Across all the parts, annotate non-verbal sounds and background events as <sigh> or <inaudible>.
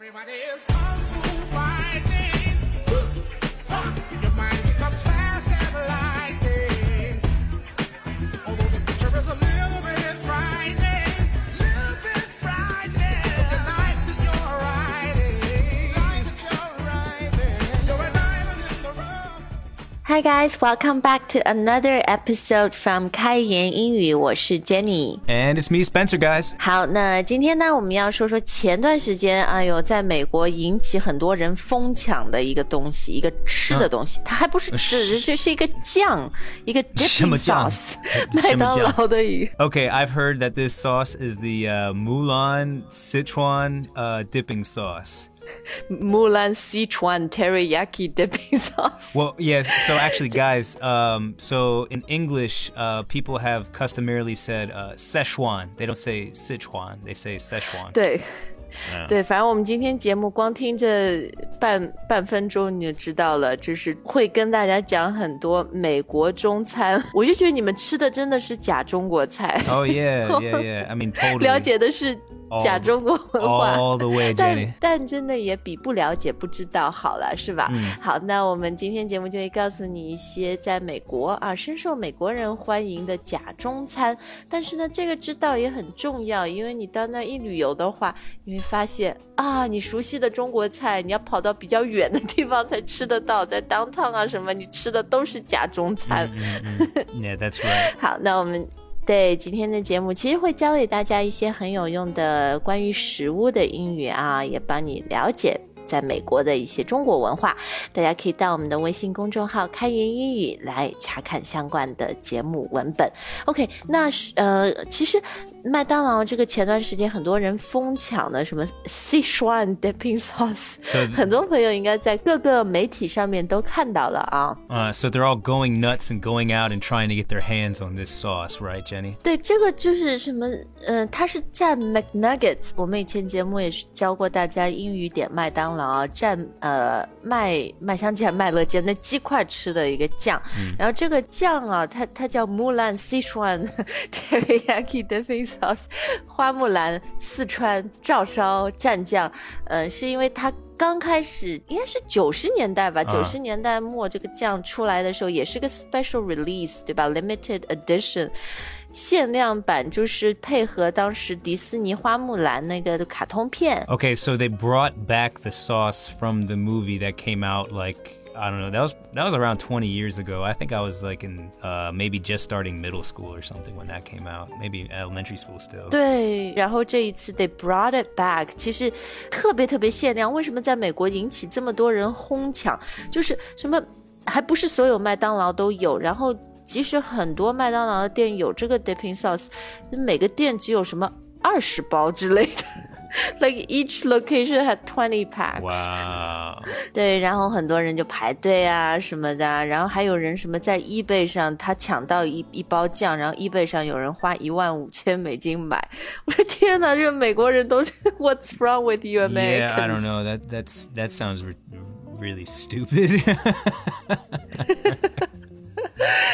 Everybody kung fu Hi guys, welcome back to another episode from 开言英语，我是 Jenny。 And it's me, Spencer, guys. 好，那今天呢，我们要说说前段时间，哎呦，在美国引起很多人疯抢的一个东西，一个吃的东西，它还不是吃的，是是一个酱，一个<laughs> 什 dipping 么酱 sauce，麦当劳的一个。 Okay, <laughs> I've heard that this sauce is the uh, Mulan Sichuan uh, dipping sauce. <laughs> Mulan Sichuan teriyaki <laughs> dipping sauce。Well, yes. So actually, <laughs> guys, um, so in English, uh, people have customarily said uh, Szechuan. They don't say Sichuan. They say Szechuan. 对，对，反正我们今天节目光听这半半分钟你就知道了，就是会跟大家讲很多美国中餐，<laughs> 我就觉得你们吃的真的是假中国菜，Oh yeah, yeah, yeah. I mean, totally. 了解的是假中国文化。all the way, 但但真的也比不了解不知道好了，是吧？好，那我们今天节目就会告诉你一些在美国啊深受美国人欢迎的假中餐。但是呢，这个知道也很重要，因为你到那一旅游的话，你会发现啊，你熟悉的中国菜，你要跑到比较远的地方才吃得到，在 downtown 啊什么，你吃的都是假中餐。Yeah, that's right. <laughs> 好，那我们对今天的节目其实会教给大家一些很有用的关于食物的英语啊，也帮你了解。在美国的一些中国文化，大家可以到我们的微信公众号“开言英语”来查看相关的节目文本。OK，那是呃，其实麦当劳这个前段时间很多人疯抢的什么 Sichuan dipping sauce，So 很多朋友应该在各个媒体上面都看到了啊。Uh, so they're all going nuts and going out and trying to get their hands on this sauce, right, Jenny? 对，这个就是什么？呃，它是蘸 McNuggets。我们以前节目也是教过大家英语点麦当劳啊，蘸呃麦麦香鸡、麦乐鸡那鸡块吃的一个酱。然后这个酱啊，它它叫 Mulan Sichuan Teriyaki Dipping Sauce，花木兰四川照烧蘸酱。呃，是因为它。刚开始应该是九十年代吧，九十年代末这个酱出来的时候，也是个 special release，对吧？limited edition，限量版，就是配合当时迪士尼花木兰那个卡通片。 Okay, so they brought back the sauce from the movie that came out like I don't know. That was that was around 20 years ago. I think I was like in uh, maybe just starting middle school or something when that came out. Maybe elementary school still. 对，然后这一次 they brought it back，其实特别特别限量。为什么在美国引起这么多人哄抢？就是什么，还不是所有麦当劳都有，然后即使很多麦当劳的店有这个 dipping sauce，每个店只有什么二十包之类的。 Like each location had twenty packs。Wow. 对，然后很多人就排队啊什么的啊，然后还有人什么在 eBay 上他抢到一一包酱，然后 eBay 上有人花一万五千美金买。我说天哪，这美国人都是 What's wrong with you Americans？Yeah, I don't know. That that's that sounds re- really stupid.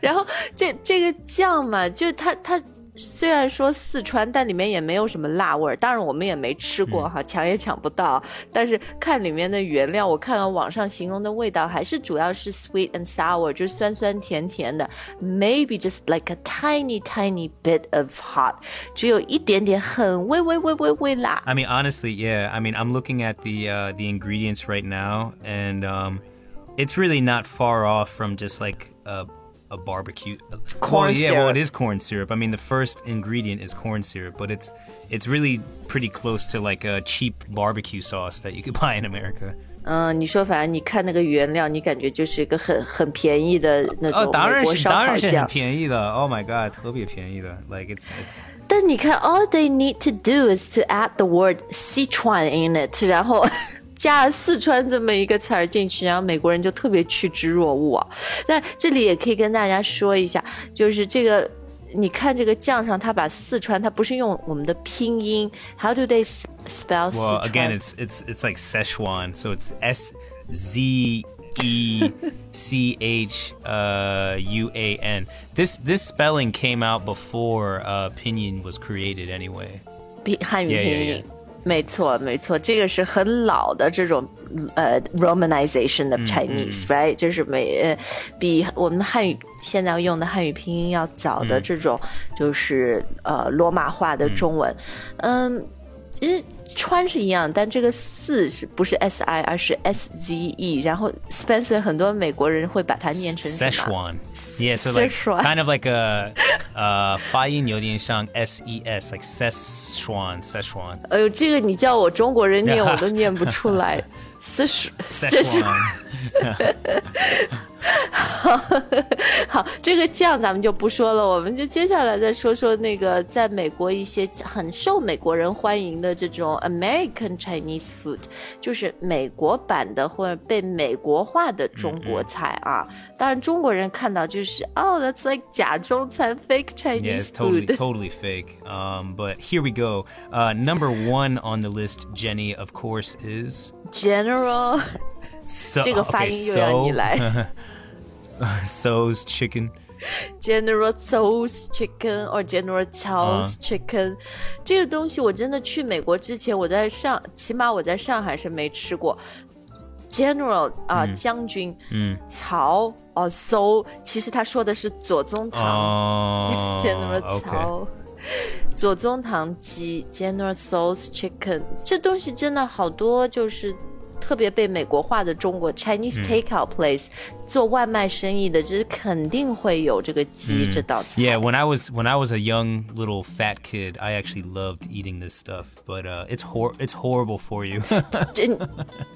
然后这这个酱嘛，就它它虽然说四川，但里面也没有什么辣味儿。当然我们也没吃过哈，抢也抢不到。但是看里面的原料，我看到网上形容的味道，还是主要是 sweet and sour，就是酸酸甜甜的，maybe just like a tiny tiny bit of hot，只有一点点很微微微微微辣。 I mean, honestly, yeah. I mean, I'm looking at the uh, the ingredients right now, and um, it's really not far off from just like a, a barbecue Corn well, yeah, well, syrup. it is corn syrup. I mean, the first ingredient is corn syrup, but it's it's really pretty close to like a cheap barbecue sauce that you could <laughs> buy in America. 嗯，你说反正你看那个原料，你感觉就是一个很很便宜的那哦，种当然美国烧是当烤酱。然是很便宜的。Oh my god，特别便宜的。Like it's it's 但你看，all <laughs> they need to do is to add the word Sichuan in it，然后 加了四川这么一个词儿进去，然后美国人就特别趋之若鹜啊。但这里也可以跟大家说一下，就是这个。你看这个酱上，他把四川，他不是用我们的拼音，How do they spell 四 well again it's it's it's like Szechuan, so it's S Z E C H uh, U A N. This this spelling came out before uh, pinyin was created anyway. 拼汉语拼音.没错，没错，这个是很老的这种呃 romanization of Chinese，right？、就是美、呃、比我们汉语现在用的汉语拼音要早的这种，就是呃罗马化的中文。嗯，其实川是一样，但这个四是不是 S I，而是 S Z E。然后 Spencer 很多美国人会把它念成 Szechuan，yeah，so like kind of like a。Uh 发音有点像 S E S like Szechuan, Szechuan. 哎呦，这个你叫我中国人念，<laughs> 我都念不出来。四十，四十。好，这个酱咱们就不说了，我们就接下来再说说那个在美国一些很受美国人欢迎的这种 American Chinese food，就是美国版的或者被美国化的中国菜啊。当然，中国人看到就是哦、t h a t s like 假中餐，fake Chinese it's totally food。totally fake. Um, but here we go. Uh, number one on the list, Jenny, of course, is General，so 这个发音又要你 so 来。so's chicken. General Tso's chicken or General Tso's 啊 chicken，、这个东西我真的去美国之前，我在上，起码我在上海是没吃过。General 啊、将军，嗯，曹哦 So，其实他说的是左宗棠、Oh, General okay. 曹。左宗棠鸡 General Tso's chicken，这东西真的好多，就是特别被美国化的中国 Chinese takeout place、做外卖生意的，这肯定会有这个鸡、这道菜。 Yeah, when I was when I was a young little fat kid, I actually loved eating this stuff. But uh, it's hor it's horrible for you. <laughs> 这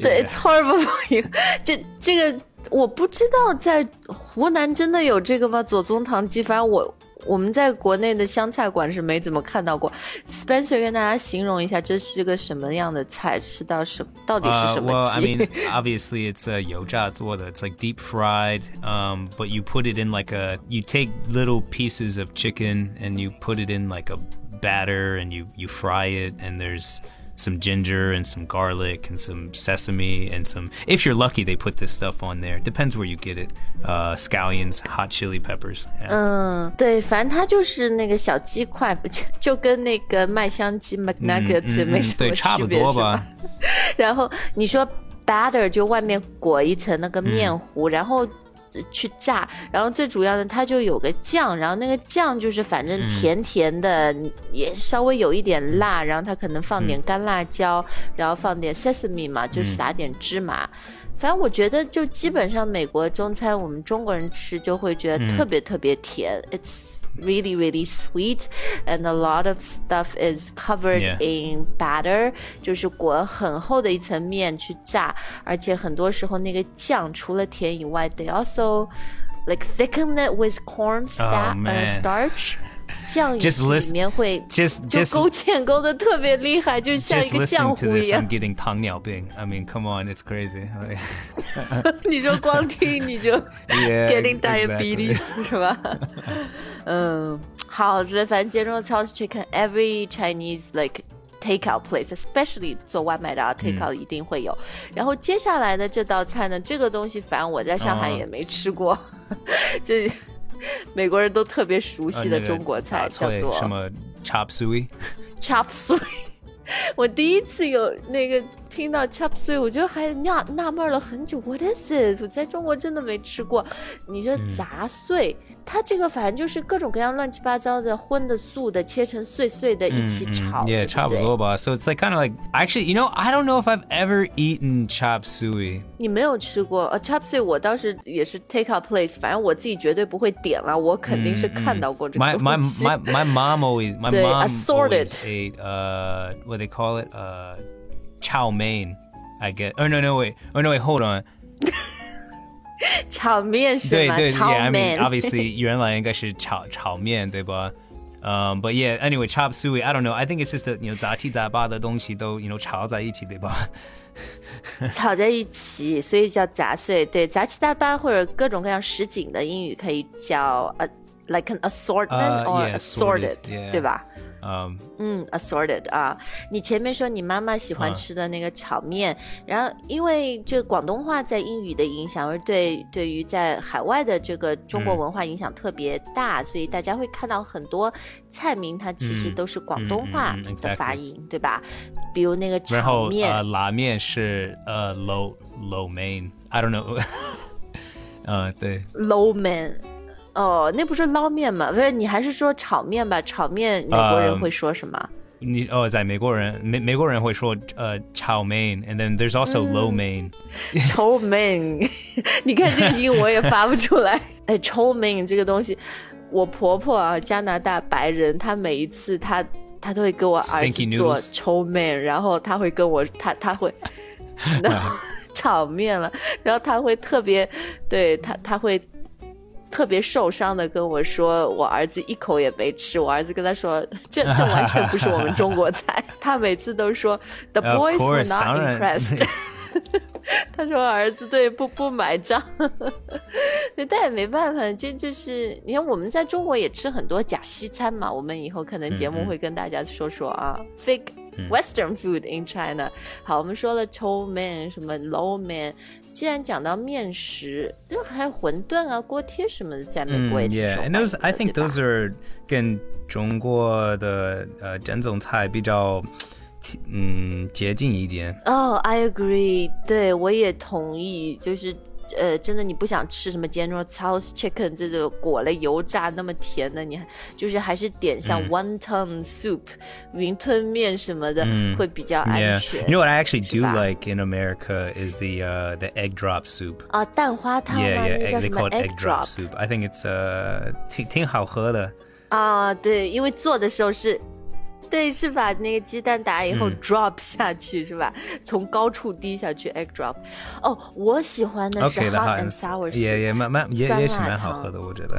对，It's horrible <laughs> for you 这这个我不知道在湖南真的有这个吗？左宗棠鸡，反正我 我们在国内的湘菜馆是没怎么看到过。Spencer 跟大家形容一下，这是个什么样的菜？吃到什到底是 Uh, 什 well, 么 I 鸡？ mean, <laughs> obviously it's a yoja It's like deep fried, um, but you put it in like a you take little pieces of chicken and you put it in like a batter and you you fry it and there's some ginger and some garlic and some sesame and some if you're lucky they put this stuff on there. Depends where you get it. Uh, scallions, hot chili peppers. Yeah. 嗯，对，反正它就是那个小鸡块，就就跟那个麦香鸡 McNuggets 没<laughs> 什么嗯对，差不区别，多是吧吧。然后你说 batter 就外面裹一层那个面糊，然后呃 去炸，然后最主要的它就有个酱，然后那个酱就是反正甜甜的，也稍微有一点辣，然后它可能放点干辣椒，然后放点 sesame 嘛，就撒点芝麻。反正我觉得，就基本上美国中餐，我们中国人吃就会觉得特别特别甜。It's really really sweet, and a lot of stuff is covered Yeah. in batter，就是裹很厚的一层面去炸，而且很多时候那个酱除了甜以外，they also like thicken it with corn sta- Oh, man. 呃 starch。 酱 Just 里面会 Just 就 just 勾芡勾的特别厉害，就像一个浆糊一样 I'm。getting 糖尿病. I mean, come on, it's crazy. 你说光听你就 getting diabetes 是吧？嗯，好，的反正 General Tso's Chicken every Chinese like takeout place，especially 做外卖的啊，takeout 一定会有。然后接下来的这道菜呢，这个东西反正我在上海哦也没吃过，这 <laughs> 美国人都特别熟悉的中国菜，叫做什么 chop suey？chop suey。<laughs> 我第一次有那个听到 chop suey，我就还纳纳闷了很久，What is this？我在中国真的没吃过。你说杂碎，它这个反正就是各种各样乱七八糟的荤的素的，切成碎碎的一起炒。 Yeah, 对不对 chop loba. So it's like kind of like actually, you know, I don't know if I've ever eaten chop suey. 你没有吃过呃 chop suey，我当时也是 take out place，反正我自己绝对不会点了，我肯定是看到过这个 My my 东西。 my my mom always my They <laughs> mom assorted. always ate uh what they call it uh chow mein. I get. Oh no no wait. Oh no wait. Hold on. <laughs> 炒面是吗？对对炒 yeah, I mean 面。 obviously 原来应该是炒炒面对吧？Um, but yeah, anyway, chop suey. I don't know. I think it's just that you know 杂七杂八的东西都 you know 炒在一起对吧？炒在一起，所以叫杂碎。对，杂七杂八或者各种各样什锦的英语可以叫<laughs> 呃 like an assortment Uh, or yeah, assorted，、 assorted, yeah. 对吧？ Um, 嗯，assorted 啊，你前面说你妈妈喜欢嗯吃的那个炒面，然后因为这个广东话在英语的影响，而对对于在海外的这个中国嗯文化影响特别大，所以大家会看到很多菜名它其实嗯都是广东话的发音，对吧？比如那个炒面，呃，拉面是呃 low low main。I don't know。<laughs> 呃，对，捞面。哦，那不是捞面吗？不是，你还是说炒面吧？炒面美国人嗯会说什么？你哦，在美国人美美国人会说呃炒 main，and then there's also low main。臭命，你看这个音我也发不出来。<laughs> 哎，臭命这个东西，我婆婆啊，加拿大白人，她每一次她她都会给我儿子做臭面，然后她会跟我，她她会，然后 <laughs> 炒面了，然后她会特别，对她她会。特别受伤的跟我说，我儿子一口也没吃。我儿子跟他说，这这完全不是我们中国菜。他每次都说，The boys were not impressed。<laughs> 他说儿子对不不买账，<laughs> 对，但也没办法，这就是你看我们在中国也吃很多假西餐嘛，我们以后可能节目会跟大家说说啊、f a k e Western food in China。好，我们说了稠面什么 low 面，既然讲到面食，就还有馄饨啊、锅贴什么的，在美国也挺受 yeah, 欢 and 迎 those 的 I think 对吧 those are 跟中国的呃正宗菜比较嗯接近一点。哦、i agree，对我也同意，就是。 呃，真的，你不想吃什么 General Tso's chicken 这种裹了油炸那么甜的，你还就是还是点像 wonton soup、云吞面什么的、会比较安 Yeah, 全。you know what I actually do like in America is the uh, the egg drop soup. 啊，蛋花汤叫什么 egg drop soup. I think it's uh 挺挺好喝的。啊？对，因为做的时候是，对，是把那个鸡蛋打以后 drop 下去、是吧？从高处滴下去 egg drop。哦，我喜欢的是 hot and sour yeah, yeah, 蛮蛮也酸也是蛮好喝的，我觉得。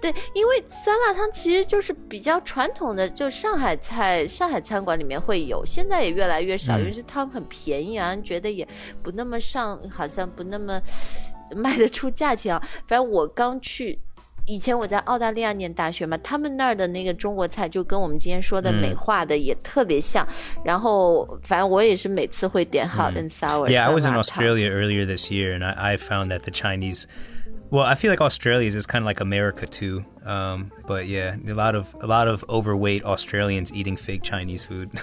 对，因为酸辣汤其实就是比较传统的，就上海菜、上海餐馆里面会有，现在也越来越少，因为这汤很便宜啊，觉得也不那么上，好像不那么 <laughs> 卖得出价钱啊。反正我刚去。以前我在澳大利亚念大学嘛，他们那儿的那个中国菜就跟我们今天说的美化的也特别像。然后，反正我也是每次会点 hot and sour、 Yeah, I was in 酸辣汤 Australia earlier this year, and I, I found that the Chinese, well, I feel like Australia is kind of like America too. Um, but yeah, a lot of a lot of overweight Australians eating fake Chinese food. <laughs>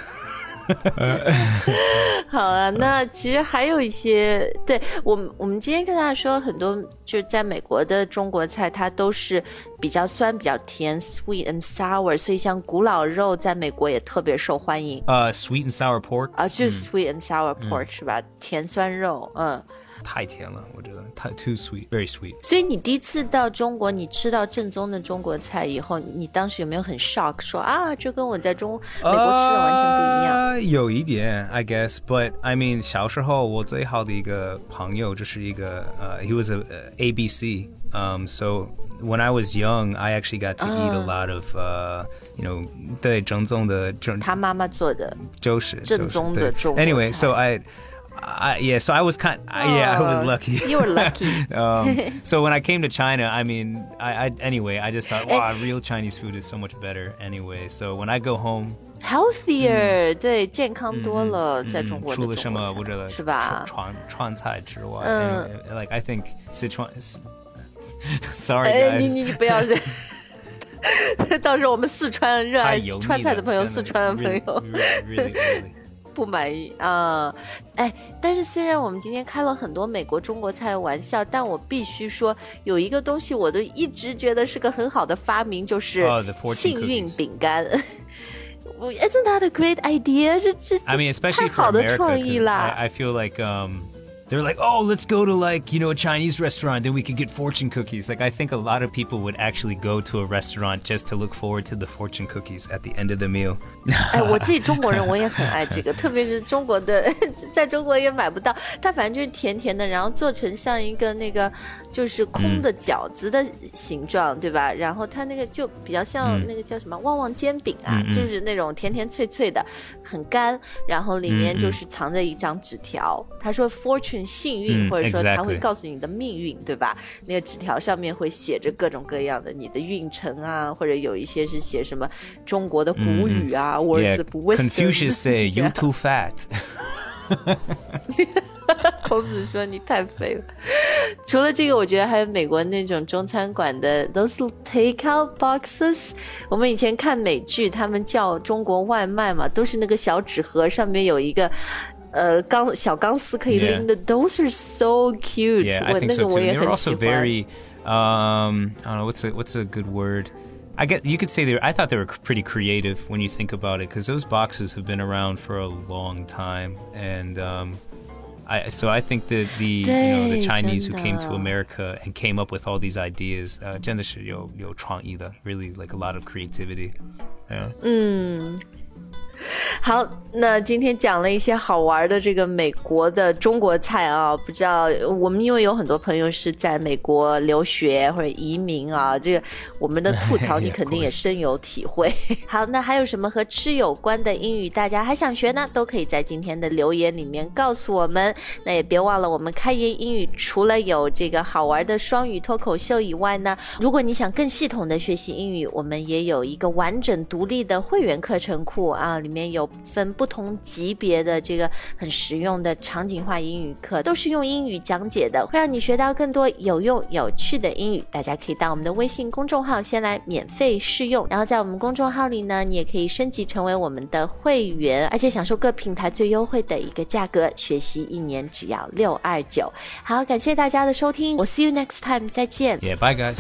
<laughs> 好啊，那其实还有一些，对我们我们今天跟大家说很多，就是在美国的中国菜，它都是比较酸、比较甜，sweet and sour，所以像古老肉在美国也特别受欢迎 Uh, sweet and sour pork. 啊，就是 sweet and sour pork、是吧？甜酸肉，嗯。太甜了，我觉得太 too sweet, very sweet. 所以你第一次到中国，你吃到正宗的中国菜以后，你当时有没有很 shock，说啊，这跟我在中美国吃的完全不一样？呃，有一点，I guess. But I mean，小时候我最好的一个朋友就是一个呃、uh,，he was a, a ABC. Um, so when I was young, I actually got to eat a lot of uh, you know，对正宗的正他妈妈做的，就是正宗的中国 Anyway, so I. I, yeah, so I was kind. I yeah, I was lucky. You were lucky. <laughs> um, <laughs> so when I came to China, I mean, I, I anyway, I just thought, Eh. wow, real Chinese food is so much better. Anyway, so when I go home, healthier，、对，健康多了，在中国的除了什中国菜么我觉得是吧？川川菜之外嗯 anyway, like I think Sichuan. Sorry <laughs> 哎，你 guys. 你你不要这样，到时候我们四川热爱太油腻川菜的朋友，了真四川的朋 really, 友 really, really, really. 不满意啊，哎，但是虽然我们今天开了很多美国中国菜的玩笑，但我必须说，有一个东西我都一直觉得是个很好的发明，就是幸运饼干。<laughs> Isn't that a great idea？这这太好的创意了。they're like, oh, let's go to like you know a Chinese restaurant, then we can get fortune cookies. Like I think a lot of people would actually go to a restaurant just to look forward to the fortune cookies at the end of the meal. <laughs> 哎，我自己中国人，我也很爱这个，特别是中国的，在中国也买不到。它反正就是甜甜的，然后做成像一个那个就是空的饺子的形状，对吧？然后它那个就比较像那个叫什么旺旺煎饼啊，就是那种甜甜脆脆的，很干，然后里面就是藏着一张纸条，他说 “Fortune 更幸运，嗯或者说他会告诉你的命运，对吧？那个纸条上面会写着各种各样的你的运程啊，或者有一些是写什么中国的古语啊、，words of wisdom。Confucius say <laughs> you too fat. <laughs> 孔子说你太肥了。除了这个，我觉得还有美国那种中餐馆的 those takeout boxes。我们以前看美剧，他们叫中国外卖嘛，都是那个小纸盒，上面有一个。呃，钢小钢丝可以 Yeah. 拎的，those are so cute。 Yeah, I 我 think 那 so 个 too. 我也 They were 很喜 also 欢。 very, um, I don't know what's a what's a good word. I get you could say they. Were, I thought they were pretty creative when you think about it, because those boxes have been around for a long time, and um, I so I think that the you know the 对， Chinese who came 真 to 的。 America and came up with all these ideas, uh, 真的是有有创意的, really like a lot of creativity. Yeah. <laughs> 好，那今天讲了一些好玩的这个美国的中国菜啊，不知道我们因为有很多朋友是在美国留学或者移民啊，这个我们的吐槽你肯定 <laughs> 也深有体会。<laughs> 好，那还有什么和吃有关的英语大家还想学呢？都可以在今天的留言里面告诉我们。那也别忘了，我们开源英语除了有这个好玩的双语脱口秀以外呢，如果你想更系统的学习英语，我们也有一个完整独立的会员课程库啊，里里面有分不同级别的这个很实用的场景化英语课，都是用英语讲解的，会让你学到更多有用有趣的英语。大家可以到我们的微信公众号先来免费试用，然后在我们公众号里呢，你也可以升级成为我们的会员，而且享受各平台最优惠的一个价格，学习一年只要六二九。好，感谢大家的收听，我 see you next time，再见。Yeah. Bye, guys.